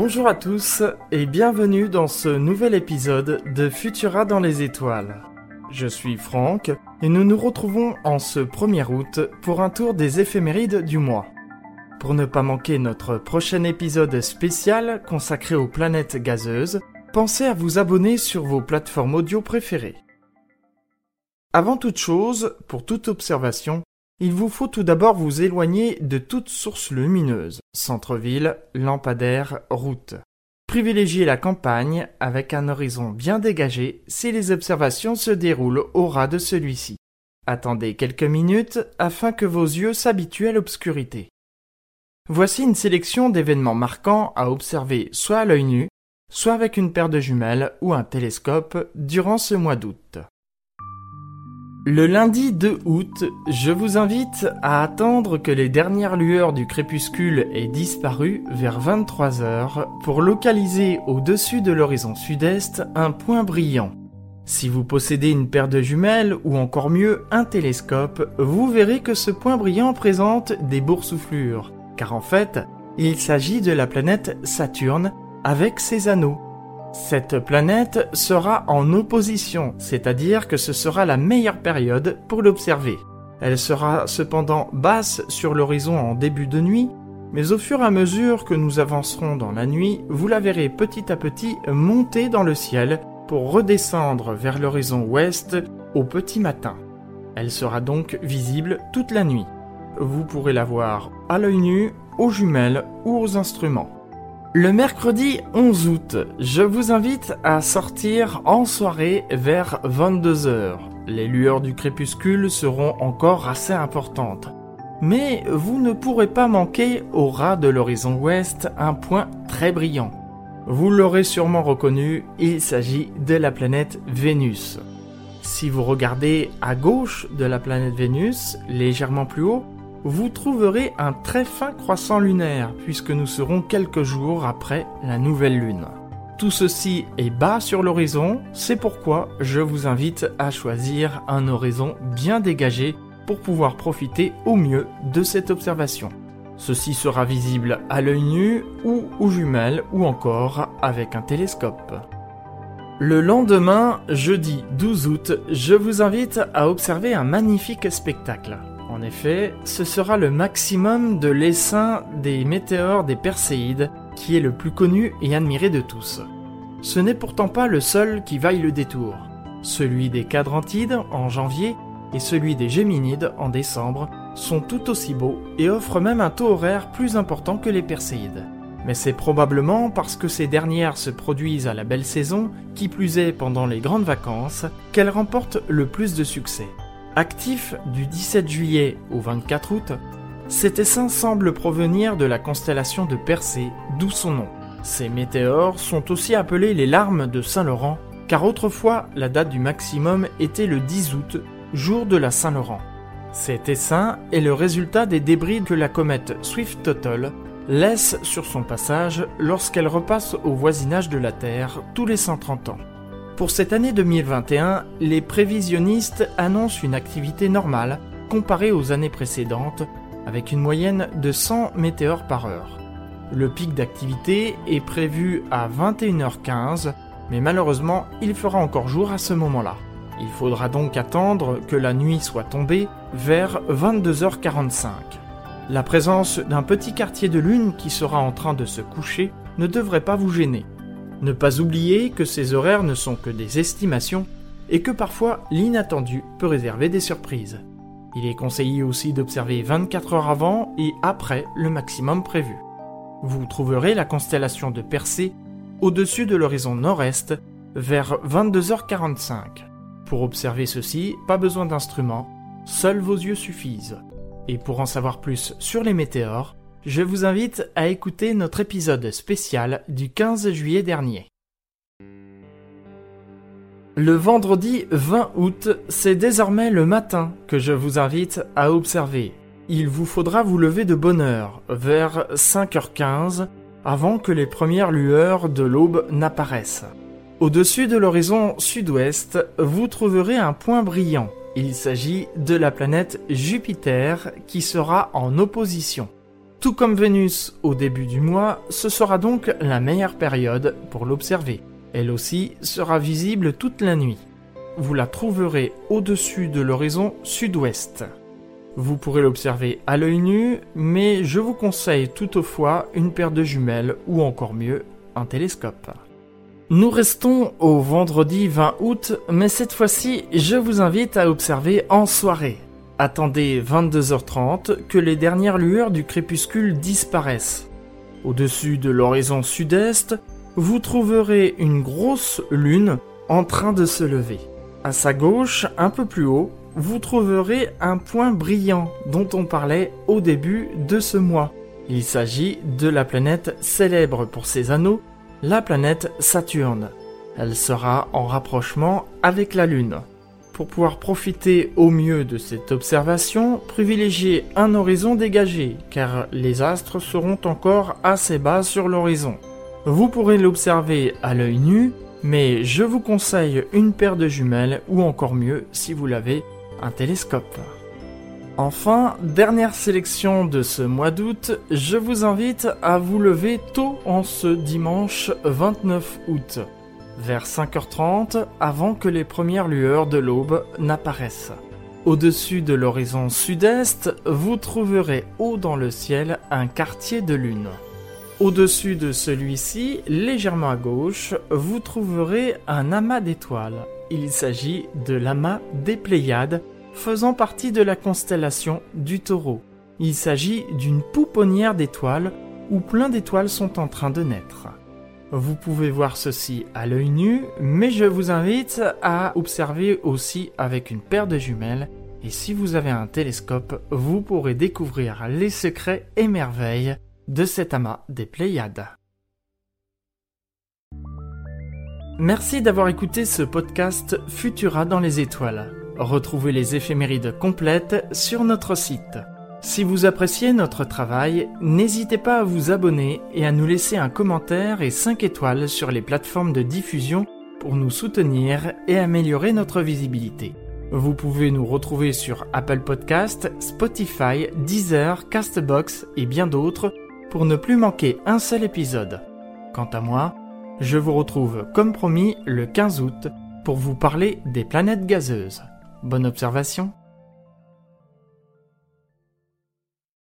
Bonjour à tous et bienvenue dans ce nouvel épisode de Futura dans les étoiles. Je suis Franck et nous nous retrouvons en ce 1er août pour un tour des éphémérides du mois. Pour ne pas manquer notre prochain épisode spécial consacré aux planètes gazeuses, pensez à vous abonner sur vos plateformes audio préférées. Avant toute chose, pour toute observation, il vous faut tout d'abord vous éloigner de toute source lumineuse, centre-ville, lampadaire, route. Privilégiez la campagne avec un horizon bien dégagé si les observations se déroulent au ras de celui-ci. Attendez quelques minutes afin que vos yeux s'habituent à l'obscurité. Voici une sélection d'événements marquants à observer soit à l'œil nu, soit avec une paire de jumelles ou un télescope durant ce mois d'août. Le lundi 2 août, je vous invite à attendre que les dernières lueurs du crépuscule aient disparu vers 23 heures pour localiser au-dessus de l'horizon sud-est un point brillant. Si vous possédez une paire de jumelles ou encore mieux un télescope, vous verrez que ce point brillant présente des boursouflures, car en fait, il s'agit de la planète Saturne avec ses anneaux. Cette planète sera en opposition, c'est-à-dire que ce sera la meilleure période pour l'observer. Elle sera cependant basse sur l'horizon en début de nuit, mais au fur et à mesure que nous avancerons dans la nuit, vous la verrez petit à petit monter dans le ciel pour redescendre vers l'horizon ouest au petit matin. Elle sera donc visible toute la nuit. Vous pourrez la voir à l'œil nu, aux jumelles ou aux instruments. Le mercredi 11 août, je vous invite à sortir en soirée vers 22h. Les lueurs du crépuscule seront encore assez importantes. Mais vous ne pourrez pas manquer au ras de l'horizon ouest un point très brillant. Vous l'aurez sûrement reconnu, il s'agit de la planète Vénus. Si vous regardez à gauche de la planète Vénus, légèrement plus haut, vous trouverez un très fin croissant lunaire puisque nous serons quelques jours après la nouvelle lune. Tout ceci est bas sur l'horizon, c'est pourquoi je vous invite à choisir un horizon bien dégagé pour pouvoir profiter au mieux de cette observation. Ceci sera visible à l'œil nu ou aux jumelles ou encore avec un télescope. Le lendemain, jeudi 12 août, je vous invite à observer un magnifique spectacle. En effet, ce sera le maximum de l'essaim des météores des Perséides qui est le plus connu et admiré de tous. Ce n'est pourtant pas le seul qui vaille le détour. Celui des Cadrantides en janvier et celui des Géminides en décembre sont tout aussi beaux et offrent même un taux horaire plus important que les Perséides. Mais c'est probablement parce que ces dernières se produisent à la belle saison, qui plus est pendant les grandes vacances, qu'elles remportent le plus de succès. Actif du 17 juillet au 24 août, cet essaim semble provenir de la constellation de Persée, d'où son nom. Ces météores sont aussi appelés les larmes de Saint-Laurent, car autrefois la date du maximum était le 10 août, jour de la Saint-Laurent. Cet essaim est le résultat des débris que la comète Swift-Tuttle laisse sur son passage lorsqu'elle repasse au voisinage de la Terre tous les 130 ans. Pour cette année 2021, les prévisionnistes annoncent une activité normale comparée aux années précédentes, avec une moyenne de 100 météores par heure. Le pic d'activité est prévu à 21h15, mais malheureusement, il fera encore jour à ce moment-là. Il faudra donc attendre que la nuit soit tombée vers 22h45. La présence d'un petit quartier de lune qui sera en train de se coucher ne devrait pas vous gêner. Ne pas oublier que ces horaires ne sont que des estimations et que parfois l'inattendu peut réserver des surprises. Il est conseillé aussi d'observer 24 heures avant et après le maximum prévu. Vous trouverez la constellation de Persée au-dessus de l'horizon nord-est vers 22h45. Pour observer ceci, pas besoin d'instruments, seuls vos yeux suffisent. Et pour en savoir plus sur les météores, je vous invite à écouter notre épisode spécial du 15 juillet dernier. Le vendredi 20 août, c'est désormais le matin que je vous invite à observer. Il vous faudra vous lever de bonne heure, vers 5h15, avant que les premières lueurs de l'aube n'apparaissent. Au-dessus de l'horizon sud-ouest, vous trouverez un point brillant. Il s'agit de la planète Jupiter qui sera en opposition. Tout comme Vénus au début du mois, ce sera donc la meilleure période pour l'observer. Elle aussi sera visible toute la nuit. Vous la trouverez au-dessus de l'horizon sud-ouest. Vous pourrez l'observer à l'œil nu, mais je vous conseille toutefois une paire de jumelles ou encore mieux un télescope. Nous restons au vendredi 20 août, mais cette fois-ci, je vous invite à observer en soirée. Attendez 22h30 que les dernières lueurs du crépuscule disparaissent. Au-dessus de l'horizon sud-est, vous trouverez une grosse lune en train de se lever. À sa gauche, un peu plus haut, vous trouverez un point brillant dont on parlait au début de ce mois. Il s'agit de la planète célèbre pour ses anneaux, la planète Saturne. Elle sera en rapprochement avec la Lune. Pour pouvoir profiter au mieux de cette observation, privilégiez un horizon dégagé, car les astres seront encore assez bas sur l'horizon. Vous pourrez l'observer à l'œil nu, mais je vous conseille une paire de jumelles, ou encore mieux, si vous l'avez, un télescope. Enfin, dernière sélection de ce mois d'août, je vous invite à vous lever tôt en ce dimanche 29 août vers 5h30 avant que les premières lueurs de l'aube n'apparaissent. Au-dessus de l'horizon sud-est, vous trouverez haut dans le ciel un quartier de lune. Au-dessus de celui-ci, légèrement à gauche, vous trouverez un amas d'étoiles. Il s'agit de l'amas des Pléiades, faisant partie de la constellation du taureau. Il s'agit d'une pouponnière d'étoiles où plein d'étoiles sont en train de naître. Vous pouvez voir ceci à l'œil nu, mais je vous invite à observer aussi avec une paire de jumelles. Et si vous avez un télescope, vous pourrez découvrir les secrets et merveilles de cet amas des Pléiades. Merci d'avoir écouté ce podcast Futura dans les étoiles. Retrouvez les éphémérides complètes sur notre site. Si vous appréciez notre travail, n'hésitez pas à vous abonner et à nous laisser un commentaire et 5 étoiles sur les plateformes de diffusion pour nous soutenir et améliorer notre visibilité. Vous pouvez nous retrouver sur Apple Podcast, Spotify, Deezer, Castbox et bien d'autres pour ne plus manquer un seul épisode. Quant à moi, je vous retrouve comme promis le 15 août pour vous parler des planètes gazeuses. Bonne observation